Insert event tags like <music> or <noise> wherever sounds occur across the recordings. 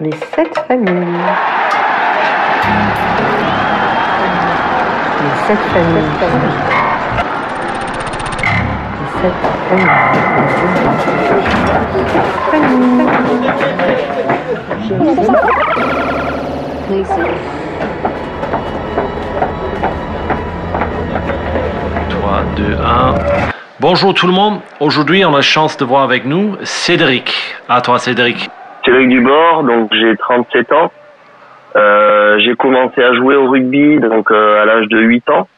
Les sept familles. Les sept familles. Les sept familles. Places. 3, 2, 1. Bonjour tout le monde. Aujourd'hui, on a la chance de voir avec nous Cédric. À toi, Cédric. Cédric Dubord, donc j'ai 37 ans. Euh, j'ai commencé à jouer au rugby donc euh, à l'âge de 8 ans.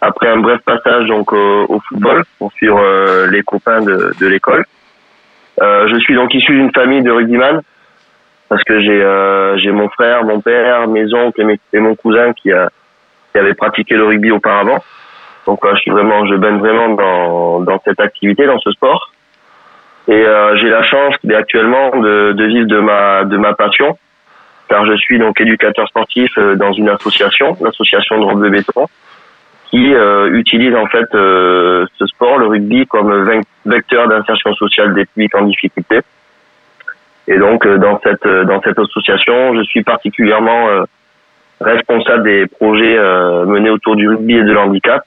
Après un bref passage donc au football pour suivre euh, les copains de, de l'école. Euh, je suis donc issu d'une famille de rugbyman parce que j'ai j'ai mon frère, mon père, mes oncles et, mes, et mon cousin qui a qui avait pratiqué le rugby auparavant. Donc je suis vraiment, je baigne vraiment dans, dans cette activité, dans ce sport. Et euh, j'ai la chance actuellement de, de vivre de ma de ma passion, car je suis donc éducateur sportif euh, dans une association, l'association de de béton, qui euh, utilise en fait ce sport, le rugby, comme vecteur d'insertion sociale des publics en difficulté. Et donc dans cette dans cette association, je suis particulièrement responsable des projets menés autour du rugby et de l'handicap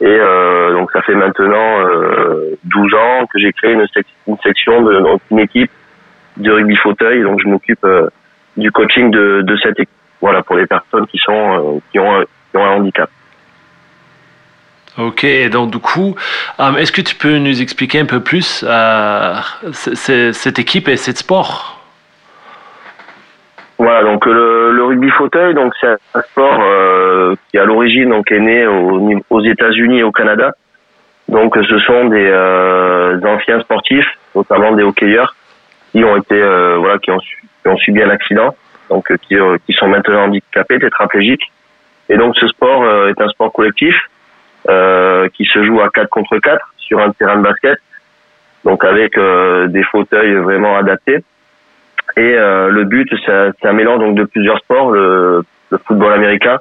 et euh, donc ça fait maintenant euh, 12 ans que j'ai créé une, une section de donc une équipe de rugby fauteuil. Donc je m'occupe euh, du coaching de, de cette équipe. Voilà pour les personnes qui sont euh, qui ont, qui ont un handicap. Ok, donc du coup, est-ce que tu peux nous expliquer un peu plus cette équipe et cette sport? Voilà, donc le, le, rugby fauteuil, donc c'est un sport euh, qui à l'origine donc est né au, aux États-Unis et au Canada. Donc ce sont des euh, anciens sportifs, notamment des hockeyeurs, qui ont été euh, voilà qui ont, subi un accident, donc qui, qui sont maintenant handicapés, tétraplégiques. Et donc ce sport est un sport collectif qui se joue à 4 contre 4 sur un terrain de basket, donc avec des fauteuils vraiment adaptés. Et le but, c'est un mélange donc de plusieurs sports, le, football américain,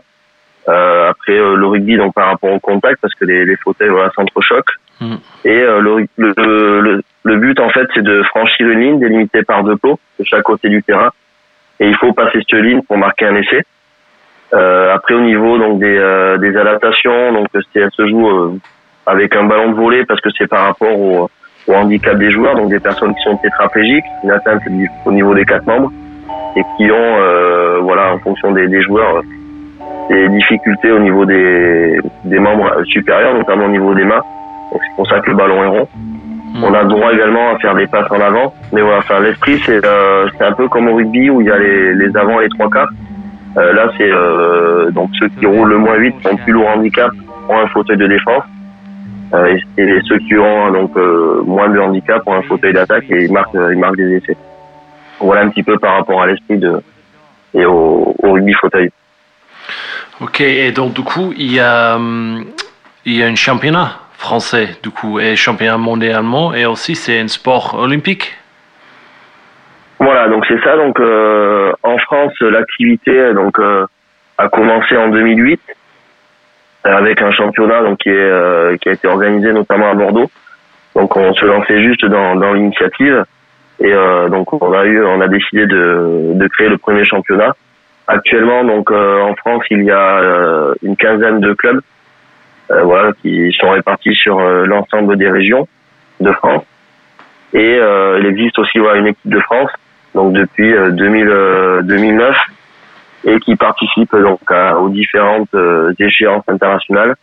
après euh, le rugby donc par rapport au contact parce que les, les fauteuils voilà s'entrechoquent. Mm. Et euh, le, le, le, le, but en fait, c'est de franchir une ligne délimitée par deux pots de chaque côté du terrain. Et il faut passer cette ligne pour marquer un essai. Euh, après au niveau donc des, des adaptations, donc c'est se joue avec un ballon de volée parce que c'est par rapport au au handicap des joueurs, donc des personnes qui sont tétraplégiques, une atteinte au niveau des quatre membres, et qui ont, euh, voilà, en fonction des, des, joueurs, des difficultés au niveau des, des membres supérieurs, notamment au niveau des mains. Donc c'est pour ça que le ballon est rond. Hmm. On a le droit également à faire des passes en avant, mais voilà, enfin l'esprit c'est euh, un peu comme au rugby où il y a les, les avant et les trois quarts. Euh, là c'est euh, donc ceux qui roulent le moins vite sont plus lourd handicap ont un fauteuil de défense euh, et, ceux qui ont donc euh, moins de handicap ont un fauteuil d'attaque et ils marquent, ils marquent des essais. Voilà un petit peu par rapport à l'esprit de et au, au, rugby fauteuil. Ok, et donc du coup il y a hum, il y a un championnat français du coup et championnat mondialement et aussi c'est un sport olympique. Voilà, donc c'est ça. Donc euh, en France, l'activité donc euh, a commencé en 2008 avec un championnat donc qui est euh, qui a été organisé notamment à Bordeaux. Donc on se lançait juste dans, dans l'initiative et euh, donc on a eu on a décidé de, de créer le premier championnat. Actuellement donc euh, en France il y a euh, une quinzaine de clubs voilà qui sont répartis sur l'ensemble des régions de France et il existe aussi voilà, une équipe de France donc depuis 2000, 2009 et qui participe donc à, aux différentes euh, échéances internationales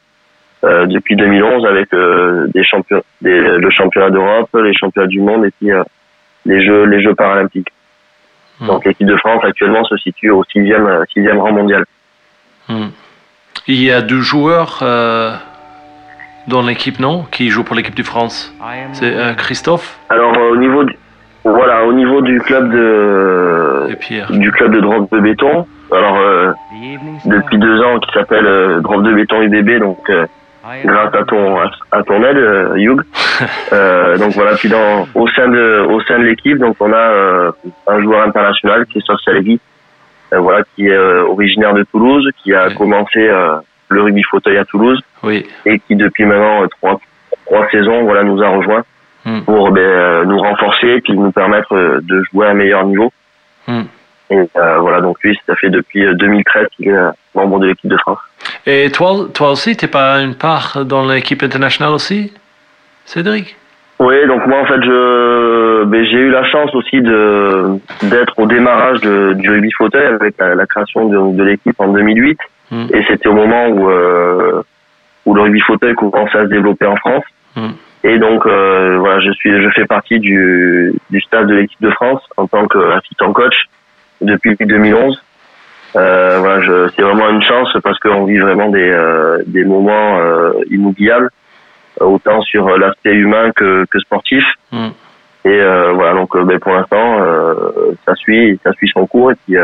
euh, depuis 2011 avec euh, des champions, des, le championnat d'Europe, les championnats du monde et puis les jeux, les jeux paralympiques. Mmh. Donc l'équipe de France actuellement se situe au sixième, sixième rang mondial. Mmh. Il y a deux joueurs euh, dans l'équipe, non, qui jouent pour l'équipe de France. C'est euh, Christophe? Alors au niveau du, voilà, au niveau du club de du club de drop de béton, alors euh, depuis deux ans qui s'appelle euh, Drop de béton UBB donc euh, grâce à ton à, ton aide euh, Hugh <laughs> euh, donc voilà puis dans au sein de au sein de l'équipe donc on a euh, un joueur international Christophe Salegui voilà qui est originaire de Toulouse qui a oui. commencé le rugby fauteuil à Toulouse oui. et qui depuis maintenant trois trois saisons voilà nous a rejoint mm. pour ben, nous renforcer et puis nous permettre de jouer à un meilleur niveau mm. Et euh, voilà, donc lui, ça fait depuis 2013 qu'il est membre de l'équipe de France. Et toi, toi aussi, t'es pas une part dans l'équipe internationale aussi, Cédric? Oui, donc moi en fait, je, ben, j'ai eu la chance aussi de d'être au démarrage de, du rugby fauteuil avec la, création de, de l'équipe en 2008. Hmm. Et c'était au moment où euh, où le rugby fauteuil commençait à se développer en France. Hmm. Et donc euh, voilà, je suis, je fais partie du du staff de l'équipe de France en tant qu'assistant coach depuis 2011. Euh, voilà, je, c'est vraiment une chance parce qu'on vit vraiment des, euh, des moments euh, inoubliables, autant sur l'aspect humain que, que sportif. Mm. Et euh, voilà, donc ben, pour l'instant, ça suit, ça suit son cours et puis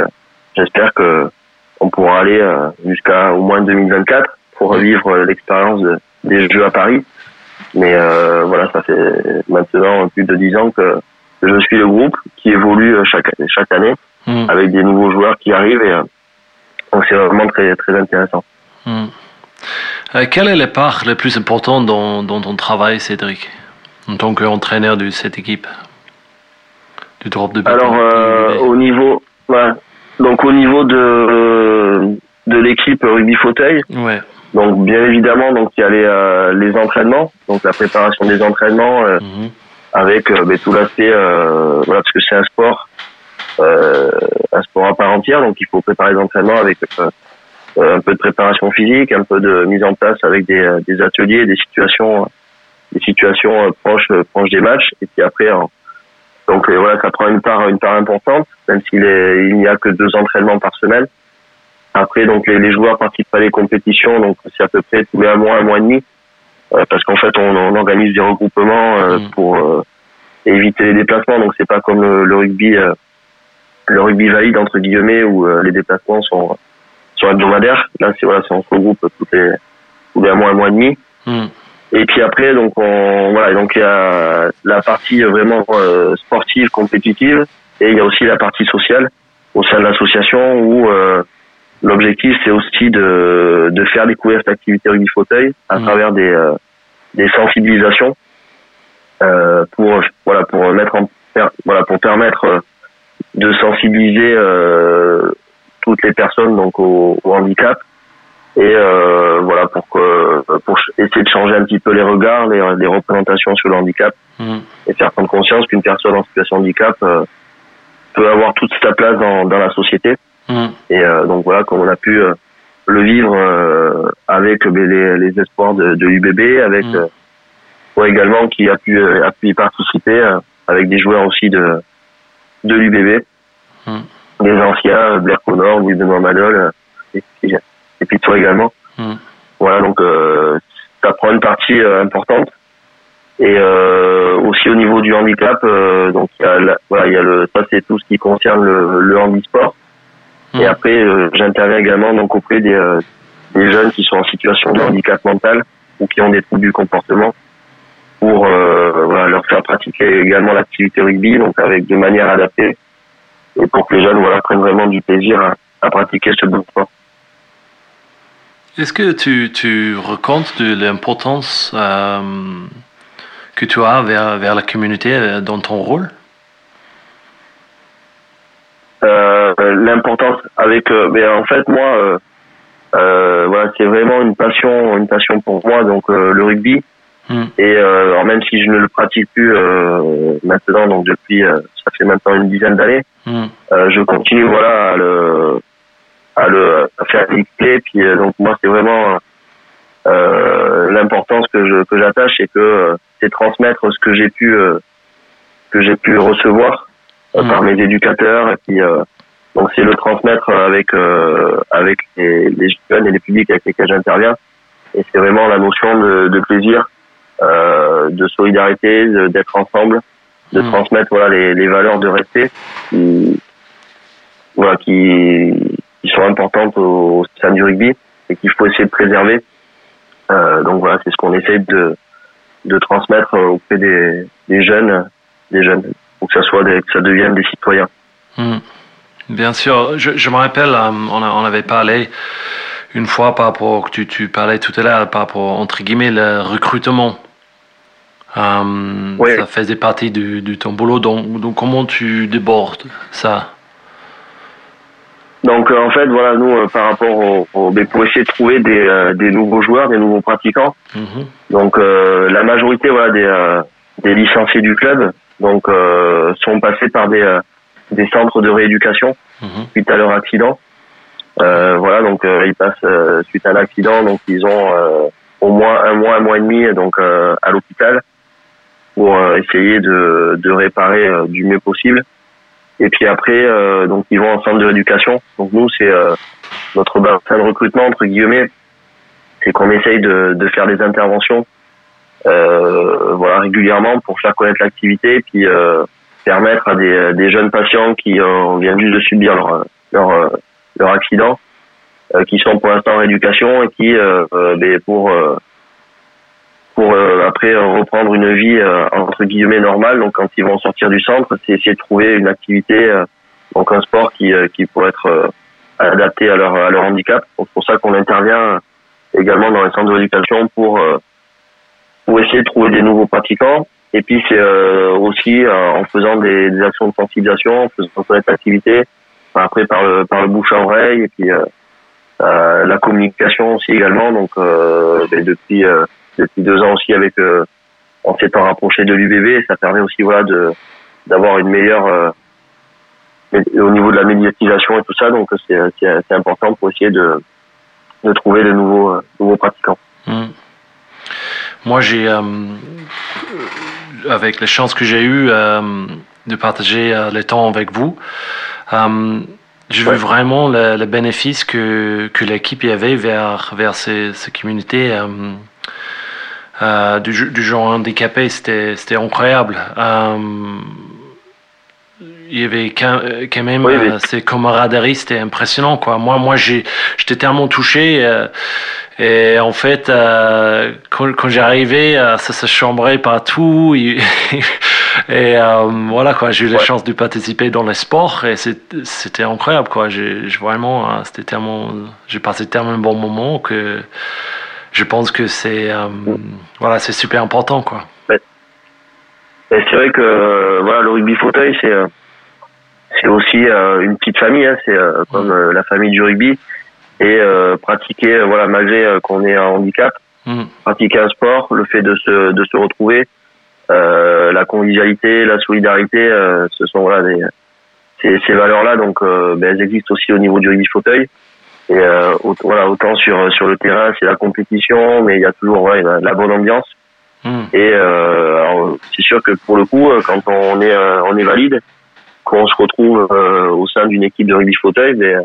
j'espère que on pourra aller jusqu'à au moins 2024 pour revivre l'expérience des Jeux à Paris. Mais voilà, ça fait maintenant plus de dix ans que je suis le groupe qui évolue chaque chaque année mm. avec des nouveaux joueurs qui arrivent et donc c'est vraiment très, très intéressant. Hmm. Euh, quelle est la part la plus importante dans, dans ton travail, Cédric, en tant qu'entraîneur de cette équipe du drop de Alors, euh, au niveau, donc au niveau de, de l'équipe rugby fauteuil, ouais. donc bien évidemment, donc il y a les, euh, les entraînements, donc la préparation des entraînements mhm. avec ben, tout l'aspect, voilà, parce que c'est un sport euh, un sport à part entière, donc il faut préparer les entraînements avec euh, un peu de préparation physique, un peu de mise en place avec des, euh, des ateliers, des situations, des situations proches, proches des matchs, et puis après, donc voilà, ça prend une part, une part importante, même s'il il n'y a que deux entraînements par semaine. Après, donc les, les joueurs participent à les compétitions, donc c'est à peu près tous les un mois, un mois et demi, parce qu'en fait, on, on, organise des regroupements mmh. pour éviter les déplacements. Donc c'est pas comme le, le rugby le rugby valide entre guillemets où euh, les déplacements sont sont hebdomadaires. Là, c'est voilà, c'est on se regroupe tous les tous les mois, un mois et demi. Hmm. Et puis après, donc on voilà, donc il y a la partie vraiment euh, sportive, compétitive, et il y a aussi la partie sociale au sein de l'association où euh, l'objectif c'est aussi de de faire découvrir cette activité rugby fauteuil à hmm. travers des des sensibilisations pour voilà pour mettre en voilà pour permettre de sensibiliser euh, toutes les personnes donc au, handicap et euh, voilà pour que pour essayer de changer un petit peu les regards, les, les représentations sur le handicap mmh. et faire prendre conscience qu'une personne en situation de handicap euh, peut avoir toute sa place dans, dans la société. Mmh. Et euh, donc voilà, comme on a pu euh, le vivre avec les, les espoirs de, de l'UBB, avec mmh. également qui a pu a pu y participer avec des joueurs aussi de de l'UBB. Hmm. Les anciens, euh, Blair Connor, Louis Benoît Madol, euh, et, et, puis toi également. Hmm. Voilà, donc euh, ça prend une partie importante. Et aussi au niveau du handicap, donc il y a, voilà, il y a le, ça c'est tout ce qui concerne le, le handisport. Et hmm. après, j'interviens également donc auprès des, des jeunes qui sont en situation de handicap mental ou qui ont des troubles du comportement pour voilà, leur faire pratiquer également l'activité rugby, donc avec de manière adaptée et pour que les jeunes voilà, prennent vraiment du plaisir à, pratiquer ce bon sport. Est-ce que tu, tu racontes de l'importance euh, que tu as vers, vers la communauté euh, dans ton rôle? Euh, L'importance avec, mais en fait moi, voilà, c'est vraiment une passion, une passion pour moi. Donc le rugby, Hmm. Et euh, même si je ne le pratique plus euh, maintenant, donc depuis euh, ça fait maintenant une dizaine d'années, euh, je continue voilà à le à le à faire play. Puis euh, donc moi c'est vraiment l'importance que je que j'attache, c'est que c'est transmettre ce que j'ai pu que j'ai pu recevoir hmm. par mes éducateurs et puis donc c'est le transmettre avec avec les, les, jeunes et les publics avec lesquels j'interviens. Et c'est vraiment la notion de, de plaisir euh, de solidarité, d'être ensemble, de hmm. transmettre voilà les, les, valeurs de respect qui, voilà, qui, qui sont importantes au, sein du rugby et qu'il faut essayer de préserver. Euh, donc voilà, c'est ce qu'on essaie de, de transmettre auprès des, des jeunes, des jeunes, pour que ça soit des, que ça devienne des citoyens. Hmm. Bien sûr, je, je me rappelle, euh, on, on avait parlé une fois par rapport tu, tu parlais tout à l'heure par rapport entre guillemets le recrutement euh, Ça faisait partie de, ton boulot. Donc, donc, comment tu débordes ça? Donc en fait voilà nous par rapport au, au pour essayer de trouver des, des nouveaux joueurs, des nouveaux pratiquants. Mhm. Donc la majorité voilà des des licenciés du club donc sont passés par des des centres de rééducation Mhm. suite à leur accident. Euh, voilà, donc euh, ils passent euh, suite à l'accident, donc ils ont euh, au moins un mois, un mois et demi, donc euh, à l'hôpital pour euh, essayer de, de réparer euh, du mieux possible. Et puis après, euh, donc ils vont en centre de rééducation. Donc nous, c'est euh, notre bassin de recrutement entre guillemets, c'est qu'on essaye de, de faire des interventions, euh, voilà, régulièrement pour faire connaître l'activité, puis euh, permettre à des, des jeunes patients qui euh, viennent juste de subir leur leur, leur accident, qui sont pour l'instant en rééducation et qui, ben, pour pour euh, après euh, reprendre une vie euh, entre guillemets normale. Donc quand ils vont sortir du centre, c'est essayer de trouver une activité, euh, donc un sport qui qui pourrait être adapté à leur à leur handicap. C'est pour ça qu'on intervient également dans les centres de rééducation pour pour essayer de trouver des nouveaux pratiquants. Et puis c'est aussi en faisant des, des actions de sensibilisation, en faisant connaître l'activité, après par le par le bouche à oreille et puis euh, la communication aussi également. Donc euh, ben, depuis euh, depuis deux ans aussi avec euh, en s'étant rapproché de l'UBB, ça permet aussi voilà de d'avoir une meilleure euh, au niveau de la médiatisation et tout ça. Donc c'est c'est important pour essayer de de trouver de nouveaux euh, nouveaux pratiquants. Mm. Moi, j'ai, euh, avec les chances que j'ai eues euh, de partager euh, le temps avec vous, euh, j'ai vu Ouais. vraiment le, le bénéfice que, que l'équipe y avait vers, vers ces, ces communautés euh, euh, du, du genre handicapé. C'était, incroyable. Euh, il y avait quand, quand même Oui, oui. euh, ces camaraderies, c'était impressionnant. Quoi. Moi, moi j'étais tellement touché. euh, et en fait, euh, quand, quand j'arrivais, euh, ça se chambrait partout. <laughs> Et, et, euh, voilà, quoi, j'ai eu la Ouais. chance de participer dans les sports et c'était incroyable. Quoi. J'ai, vraiment, euh, c'était tellement, j'ai passé tellement un bon moment que je pense que c'est, euh, voilà, c'est super important. Quoi. C'est vrai que euh, voilà le rugby fauteuil c'est euh, c'est aussi une petite famille, hein, c'est comme la famille du rugby et pratiquer voilà malgré qu'on ait un handicap, Mm. pratiquer un sport, le fait de se de se retrouver, la convivialité, la solidarité, ce sont voilà des ces, ces valeurs là donc ben, elles existent aussi au niveau du rugby fauteuil et euh, autant, voilà autant sur sur le terrain c'est la compétition mais il y a toujours ouais, la, bonne ambiance Mm. et euh, c'est sûr que pour le coup, euh, quand on est euh, on est valide, qu'on se retrouve euh, au sein d'une équipe de rugby fauteuil, mais euh,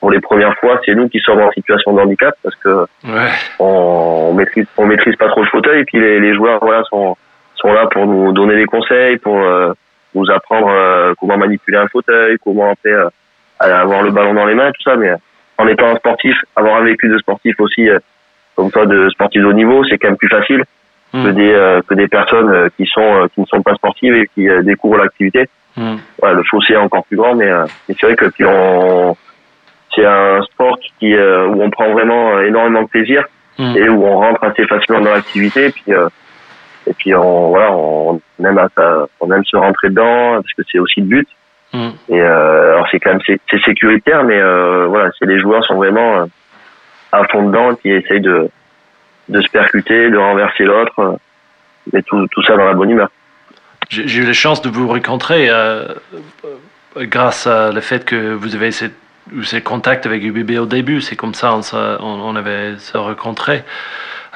pour les premières fois, c'est nous qui sommes en situation de handicap parce que Ouais. on, on maîtrise on maîtrise pas trop le fauteuil et puis les, les joueurs voilà sont sont là pour nous donner des conseils, pour euh, nous apprendre euh, comment manipuler un fauteuil, comment après euh, avoir le ballon dans les mains, tout ça. Mais euh, en étant un sportif, avoir un vécu de sportif aussi, euh, comme toi de sportif de haut niveau, c'est quand même plus facile que Mm. des euh, que des personnes euh, qui sont qui ne sont pas sportives et qui découvrent l'activité. Mm. Voilà, le fossé est encore plus grand, mais, mais c'est vrai que puis on c'est un sport qui où on prend vraiment énormément de plaisir Mm. et où on rentre assez facilement dans l'activité. Et puis et puis on voilà on aime à ça- on aime se rentrer dedans parce que c'est aussi le but. Et euh, alors c'est quand même c'est sécuritaire, mais euh, voilà, c'est les joueurs sont vraiment euh, à fond dedans, qui essayent de de se percuter, de renverser l'autre, mais tout tout ça dans la bonne humeur. J'ai eu la chance de vous rencontrer grâce à le fait que vous avez ces contacts avec UBB au début. C'est comme ça on, on, avait se rencontré.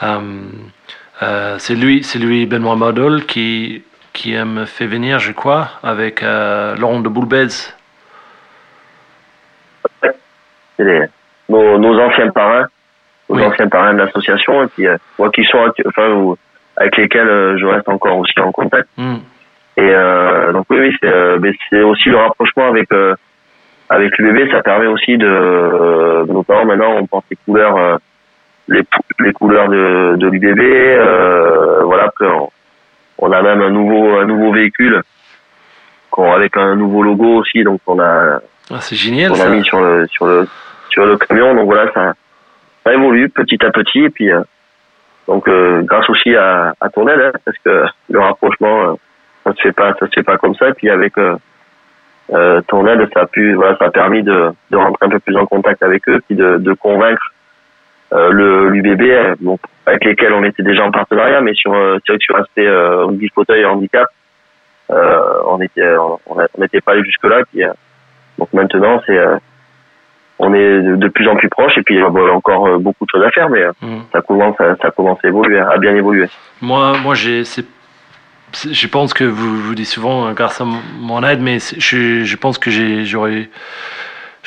C'est lui, c'est lui Benoît Modol qui qui me fait venir, je crois, avec euh, Laurent de Boulbez. Les, nos, nos anciens parrains, nos Oui. anciens parrains de l'association, et puis euh, moi qui sont enfin ou- avec lesquels euh, je reste encore aussi en contact. Hmm. Et euh, donc oui, oui, c'est euh, aussi le rapprochement avec euh, avec l'UBB, ça permet aussi de notamment maintenant on porte les couleurs les, les couleurs de, de l'UBB. Voilà, après on, on a même un nouveau un nouveau véhicule avec un nouveau logo aussi, donc on a Ah, c'est génial on a ça. mis sur le sur le sur le camion. Donc voilà, ça, ça évolue petit à petit et puis euh, donc euh, grâce aussi à, à ton aide, hein, parce que le rapprochement, euh, ça se fait pas, ça se fait pas comme ça. Et puis avec euh, ton aide, ça a pu, voilà, ça a permis de, de rentrer un peu plus en contact avec eux, puis de, de convaincre le l'UBB, euh, bon, avec lesquels on était déjà en partenariat, mais sur euh, sur, sur l'aspect euh, rugby fauteuil et handicap, euh, on était on n'était pas allé jusque là. Puis euh, donc maintenant, c'est euh, on est de, plus en plus proche et puis il y a encore euh, beaucoup de choses à faire, mais euh, Mm. ça commence à, ça commence à évoluer, à bien évoluer. Moi, moi j'ai, je pense que vous vous dites souvent euh, grâce à mon aide, mais je pense que j'ai, j'aurais,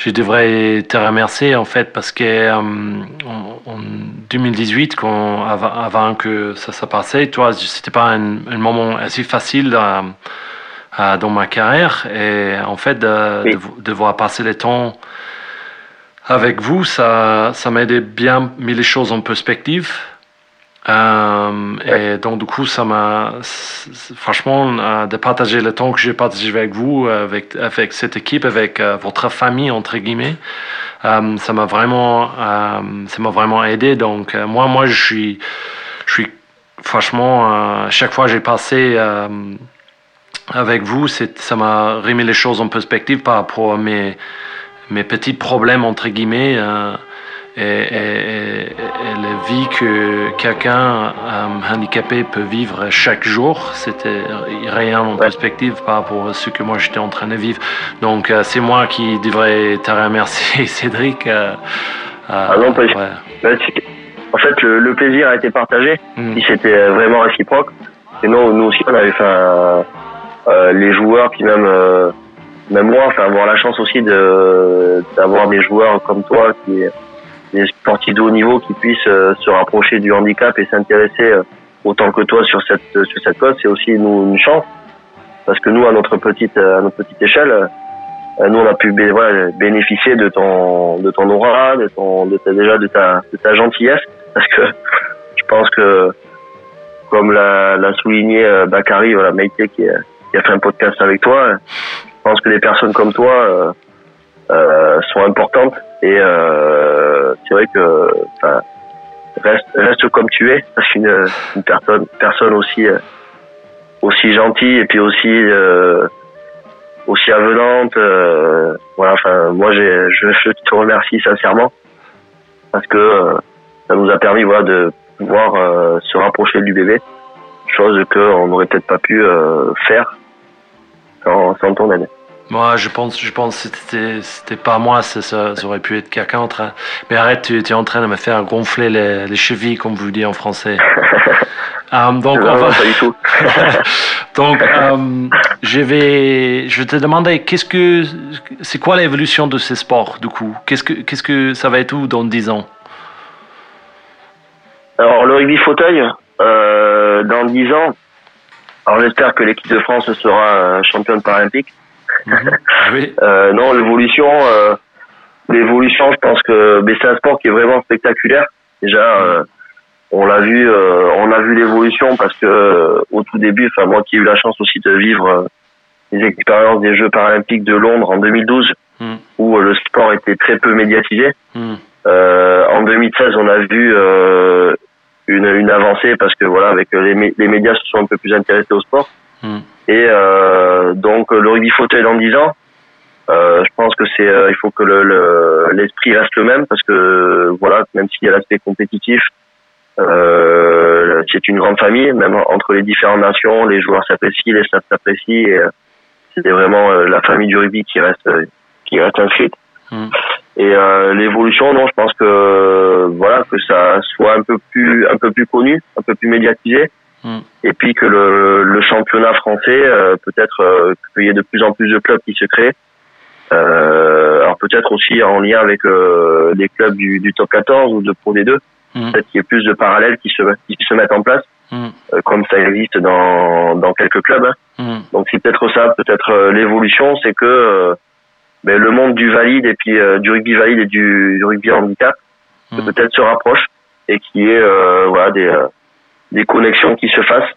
je devrais te remercier en fait parce que euh, en, en 2018, quand, avant, avant que ça se passait, toi, c'était pas un, un moment assez facile euh, euh, dans ma carrière et en fait de, Oui. de, vo- de voir passer le temps avec vous, ça, ça m'aidait bien mis les choses en perspective. Euh, et donc du coup, ça m'a, franchement, euh, de partager le temps que j'ai partagé avec vous, avec avec cette équipe, avec euh, votre famille entre guillemets, ça m'a vraiment, ça m'a vraiment aidé. Donc moi, moi, je suis, je suis, franchement, chaque fois que j'ai passé avec vous, ça m'a remis les choses en perspective par rapport à mes mes petits problèmes entre guillemets. Et, et- et- et la vie que quelqu'un euh, handicapé peut vivre chaque jour, c'était rien en perspective par rapport à ce que moi j'étais en train de vivre. Donc euh, c'est moi qui devrais te remercier, <laughs> Cédric. euh, Ah non, pas- ouais. C'est- En fait, le, le plaisir a été partagé. Mm. Si c'était vraiment réciproque. Et nous, nous aussi, on avait fait un- euh, les joueurs, puis même euh, même moi, enfin avoir la chance aussi de d'avoir des joueurs comme toi, qui des sportifs de haut niveau, qui puissent euh, se rapprocher du handicap et s'intéresser euh, autant que toi sur cette sur cette cause, c'est aussi nous une chance parce que nous, à notre petite à notre petite échelle. euh, nous, on a pu voilà, bénéficier de ton de ton aura, de ton de ta, déjà de ta de ta gentillesse, parce que <laughs> je pense que comme l'a, l'a souligné euh, Bakary, voilà, Maïté qui, qui a fait un podcast avec toi, euh, je pense que des personnes comme toi euh, euh, sont importantes et euh, c'est vrai que reste reste comme tu es, parce qu'une une personne personne aussi euh, aussi gentille et puis aussi euh, aussi avenante. euh, voilà, enfin moi je, te remercie sincèrement parce que ça nous a permis voilà de pouvoir se rapprocher du bébé, chose qu'on n'aurait peut-être pas pu faire sans ton aide. Moi, je pense, je pense que c'était, c'était pas moi, ça, aurait pu être quelqu'un train. Mais arrête, tu es en train de me faire gonfler les, les chevilles, comme vous dites en français. <laughs> Euh, donc, on non, va, non, pas du tout. <laughs> donc, euh, je vais, je vais te demander, qu'est-ce que, c'est quoi l'évolution de ces sports, du coup? Qu'est-ce que, qu'est-ce que ça va être où dans 10 ans? Alors le rugby fauteuil, euh, dans 10 ans, alors j'espère que l'équipe de France sera championne paralympique. Mhm. Oui. Euh, non, l'évolution, euh, l'évolution, je pense que c'est un sport qui est vraiment spectaculaire. Déjà, euh, on l'a vu, on a vu l'évolution parce que au tout début, enfin moi qui ai eu la chance aussi de vivre les expériences des Jeux paralympiques de Londres en 2012, Mm. où le sport était très peu médiatisé. Mm. En 2016, on a vu une, une avancée parce que voilà, avec les, les médias se sont un peu plus intéressés au sport. Mm. Et euh, donc le rugby fauteuil dans 10 ans, euh, je pense que c'est euh, il faut que le- le- l'esprit reste le même parce que voilà, même s'il y a l'aspect compétitif, euh, c'est une grande famille, même entre les différentes nations, les joueurs s'apprécient, les staffs s'apprécient. et, euh, C'est vraiment euh, la famille du rugby qui reste euh, qui reste inscrite. Mm. Et euh, l'évolution, non, je pense que euh, voilà que ça soit un peu plus un peu plus connu, un peu plus médiatisé, Mm. et puis que le, le championnat français, euh, peut-être euh, qu'il y ait de plus en plus de clubs qui se créent. Euh, alors peut-être aussi en lien avec euh, les clubs du, du top 14 ou de Pro D2, Mm. peut-être qu'il y ait plus de parallèles qui se qui se mettent en place, Mm. euh, comme ça existe dans dans quelques clubs. hein. Mm. Donc c'est peut-être ça, peut-être euh, l'évolution, c'est que euh, ben, le monde du valide et puis euh, du rugby valide et du, du rugby handicap peut-être se rapproche et qu'il y ait euh, voilà des euh, des connexions qui se fassent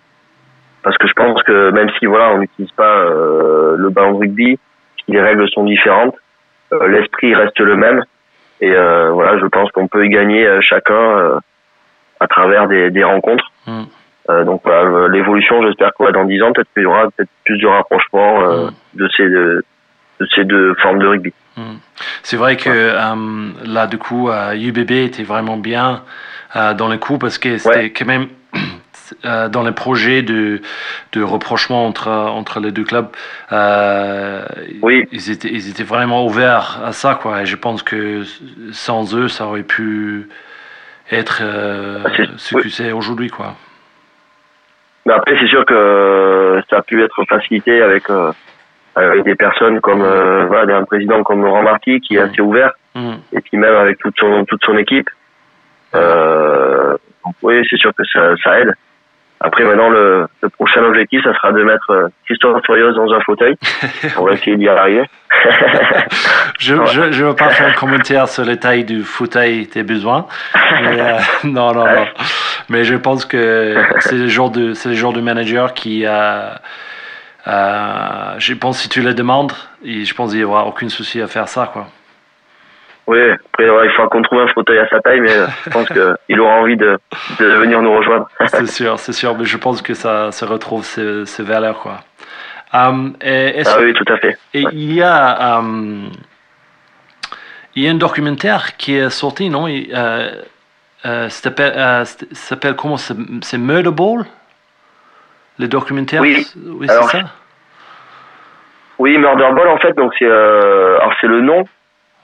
parce que je pense que même si voilà on n'utilise pas euh, le ballon de rugby, les règles sont différentes, euh, l'esprit reste le même et euh, voilà je pense qu'on peut y gagner euh, chacun euh, à travers des, des rencontres. Mm. Euh, donc voilà, l'évolution, j'espère que ouais, dans 10 ans, peut-être qu'il y aura peut-être plus de rapprochement euh, Mm. de ces de, de ces deux formes de rugby. Hmm. C'est vrai que euh, là, du coup, euh, UBB était vraiment bien euh, dans les coups parce que c'était Ouais. quand même dans les projets de, de rapprochement entre, entre les deux clubs. euh, Oui. ils, étaient, ils étaient vraiment ouverts à ça, quoi. Et je pense que sans eux, ça aurait pu être euh, Ah, ce que c'est aujourd'hui, quoi. Mais après, c'est sûr que ça a pu être facilité avec, euh, avec des personnes comme euh, voilà, un président comme Laurent Marty qui est assez ouvert, Hmm. et puis même avec toute son toute son équipe. Euh, donc oui, c'est sûr que ça, ça aide. Après, maintenant, le, le prochain objectif, ça sera de mettre euh, Christophe Furios dans un fauteuil. <laughs> On va essayer d'y arriver. Je <laughs> Ouais. je veux pas faire un commentaire sur la taille du fauteuil tes besoins. Mais, euh, <laughs> non, non, non. Mais je pense que c'est le genre de, c'est le genre de manager qui a. euh, je pense que si tu le demandes, je pense qu'il n'y aura aucun souci à faire ça, quoi. Oui, après, ouais, il faudra qu'on trouve un fauteuil à sa taille, mais euh, je pense qu'il aura envie de, de venir nous rejoindre. <laughs> C'est sûr, c'est sûr. Mais je pense que ça se retrouve ces, ces valeurs, quoi. Et est-ce Ah oui, tout à fait. Et il y a, euh, il y a un documentaire qui est sorti, non? Il, euh, euh, s'appelle, euh, s'appelle comment? C'est Murder Ball? Le documentaire? Oui. Oui, c'est ça? Oui, Murder Ball, en fait, donc c'est euh, alors c'est le nom,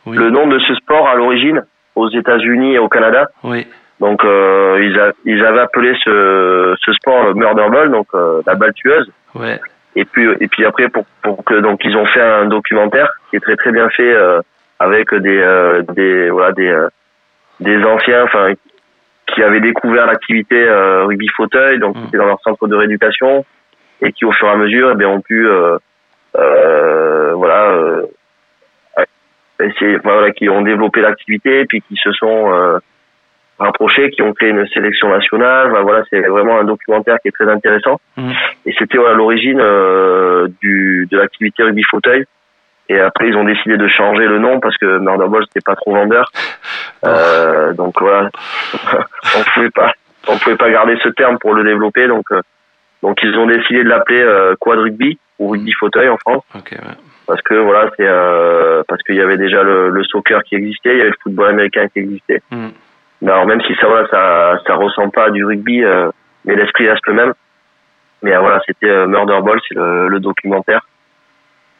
Oui. le nom de ce sport à l'origine aux États-Unis et au Canada. Oui. Donc euh, ils, a- ils avaient appelé ce, ce sport le Murder Ball, donc euh, la balle tueuse. Ouais. Et puis et puis après pour pour que donc ils ont fait un documentaire qui est très très bien fait euh, avec des euh, des voilà des euh, des anciens enfin qui avaient découvert l'activité euh, rugby fauteuil donc Mm. qui étaient dans leur centre de rééducation et qui au fur et à mesure eh bien, ont pu euh, euh, voilà euh, voilà qui ont développé l'activité puis qui se sont euh, rapprochés qui ont créé une sélection nationale Enfin, voilà c'est vraiment un documentaire qui est très intéressant Mm. et c'était voilà, l'origine euh, du de l'activité rugby fauteuil. Et après, ils ont décidé de changer le nom parce que Murder Ball c'était pas trop vendeur. Euh, donc voilà, <laughs> on pouvait pas, on pouvait pas garder ce terme pour le développer. Donc euh, donc ils ont décidé de l'appeler euh, quad rugby ou rugby fauteuil en France Ok. Ouais. Parce que voilà c'est euh, parce qu'il y avait déjà le, le soccer qui existait, il y avait le football américain qui existait. Mm. Alors même si ça voilà ça ça ressemble pas à du rugby, euh, mais l'esprit reste le même. Mais euh, voilà c'était euh, Murder Ball, c'est le, le documentaire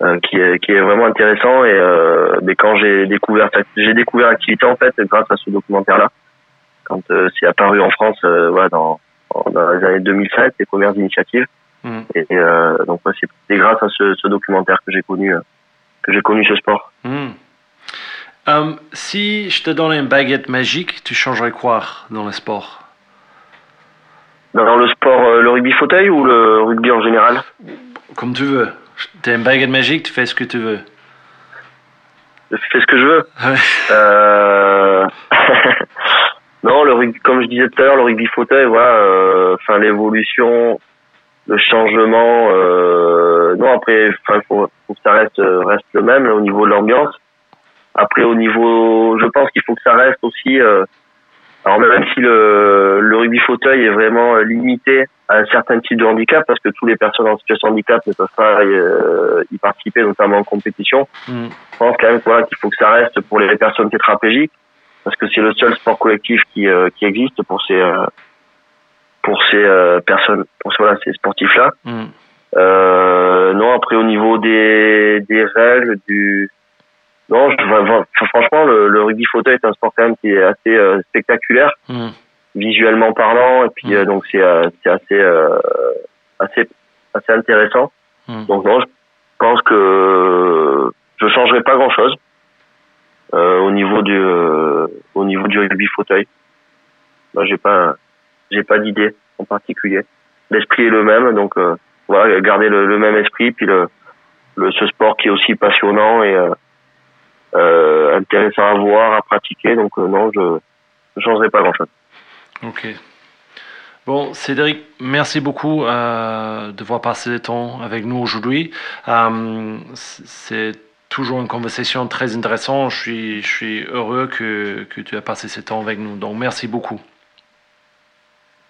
euh, qui est qui est vraiment intéressant et euh, mais quand j'ai découvert j'ai découvert l'activité en fait grâce à ce documentaire là quand euh, c'est apparu en France euh, voilà dans dans les années 2005 les premières initiatives Mm. et euh, donc ouais, c'est grâce à ce, ce documentaire que j'ai connu euh, que j'ai connu ce sport. Mm. Euh, si je te donnais une baguette magique, tu changerais quoi dans le sport? Dans le sport, le rugby fauteuil ou le rugby en général? Comme tu veux. T'as une baguette magique, tu fais ce que tu veux. Je fais ce que je veux. <laughs> Non, le rugby, comme je disais tout à l'heure, le rugby fauteuil, voilà, enfin l'évolution, le changement. Euh... Non, après, enfin, faut, faut que ça reste euh, reste le même là, au niveau de l'ambiance. Après, au niveau, je pense qu'il faut que ça reste aussi. Euh... Alors même si le, le rugby fauteuil est vraiment euh, limité à un certain type de handicap, parce que toutes les personnes en situation de handicap ne peuvent pas euh, y participer, notamment en compétition Mm. je pense quand même voilà, qu'il faut que ça reste pour les personnes tétraplégiques parce que c'est le seul sport collectif qui, euh, qui existe pour ces euh, pour ces euh, personnes pour ces, voilà, ces sportifs là Mm. euh, non après au niveau des, des règles du non je, franchement le, le rugby fauteuil est un sport quand même qui est assez euh, spectaculaire. Mm. visuellement parlant et puis euh, donc c'est assez assez assez intéressant. Donc non je pense que je changerai pas grand chose au niveau du au niveau du rugby fauteuil. Moi, j'ai pas j'ai pas d'idée en particulier l'esprit est le même donc euh, voilà garder le, même esprit puis le, ce sport qui est aussi passionnant et euh, euh, intéressant à voir à pratiquer donc non je je changerai pas grand chose Ok. Bon, Cédric, merci beaucoup euh, de voir passer le temps avec nous aujourd'hui. C'est toujours une conversation très intéressante. Je suis, je suis heureux que, que tu as passé ce temps avec nous. Donc, merci beaucoup.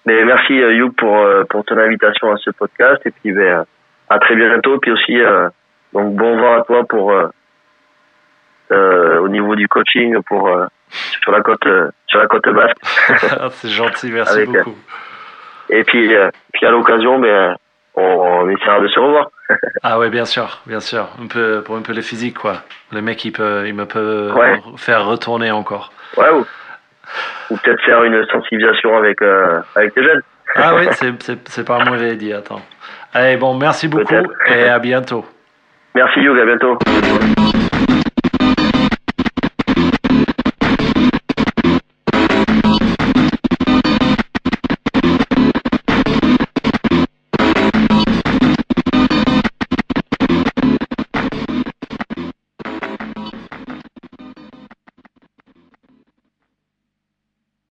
Mais merci euh, Hugh pour euh, pour ton invitation à ce podcast et puis ben, à très bientôt puis aussi euh, Donc bon vent à toi pour euh, au niveau du coaching pour euh, sur la côte sur la côte basque. <laughs> <laughs> C'est gentil, merci Avec, beaucoup. Et puis puis à l'occasion, ben on, on essaiera de se revoir. <laughs> Ah ouais, bien sûr, bien sûr. Un peu pour un peu le physique, quoi. Le mec, il peut, il me peut Ouais. faire retourner encore. Ouais, ou, ou peut-être faire une sensibilisation avec euh, avec les jeunes. Ah oui, c'est, pas une mauvaise idée. Attends. Allez, bon, merci beaucoup et à bientôt. Merci Hugh, à bientôt.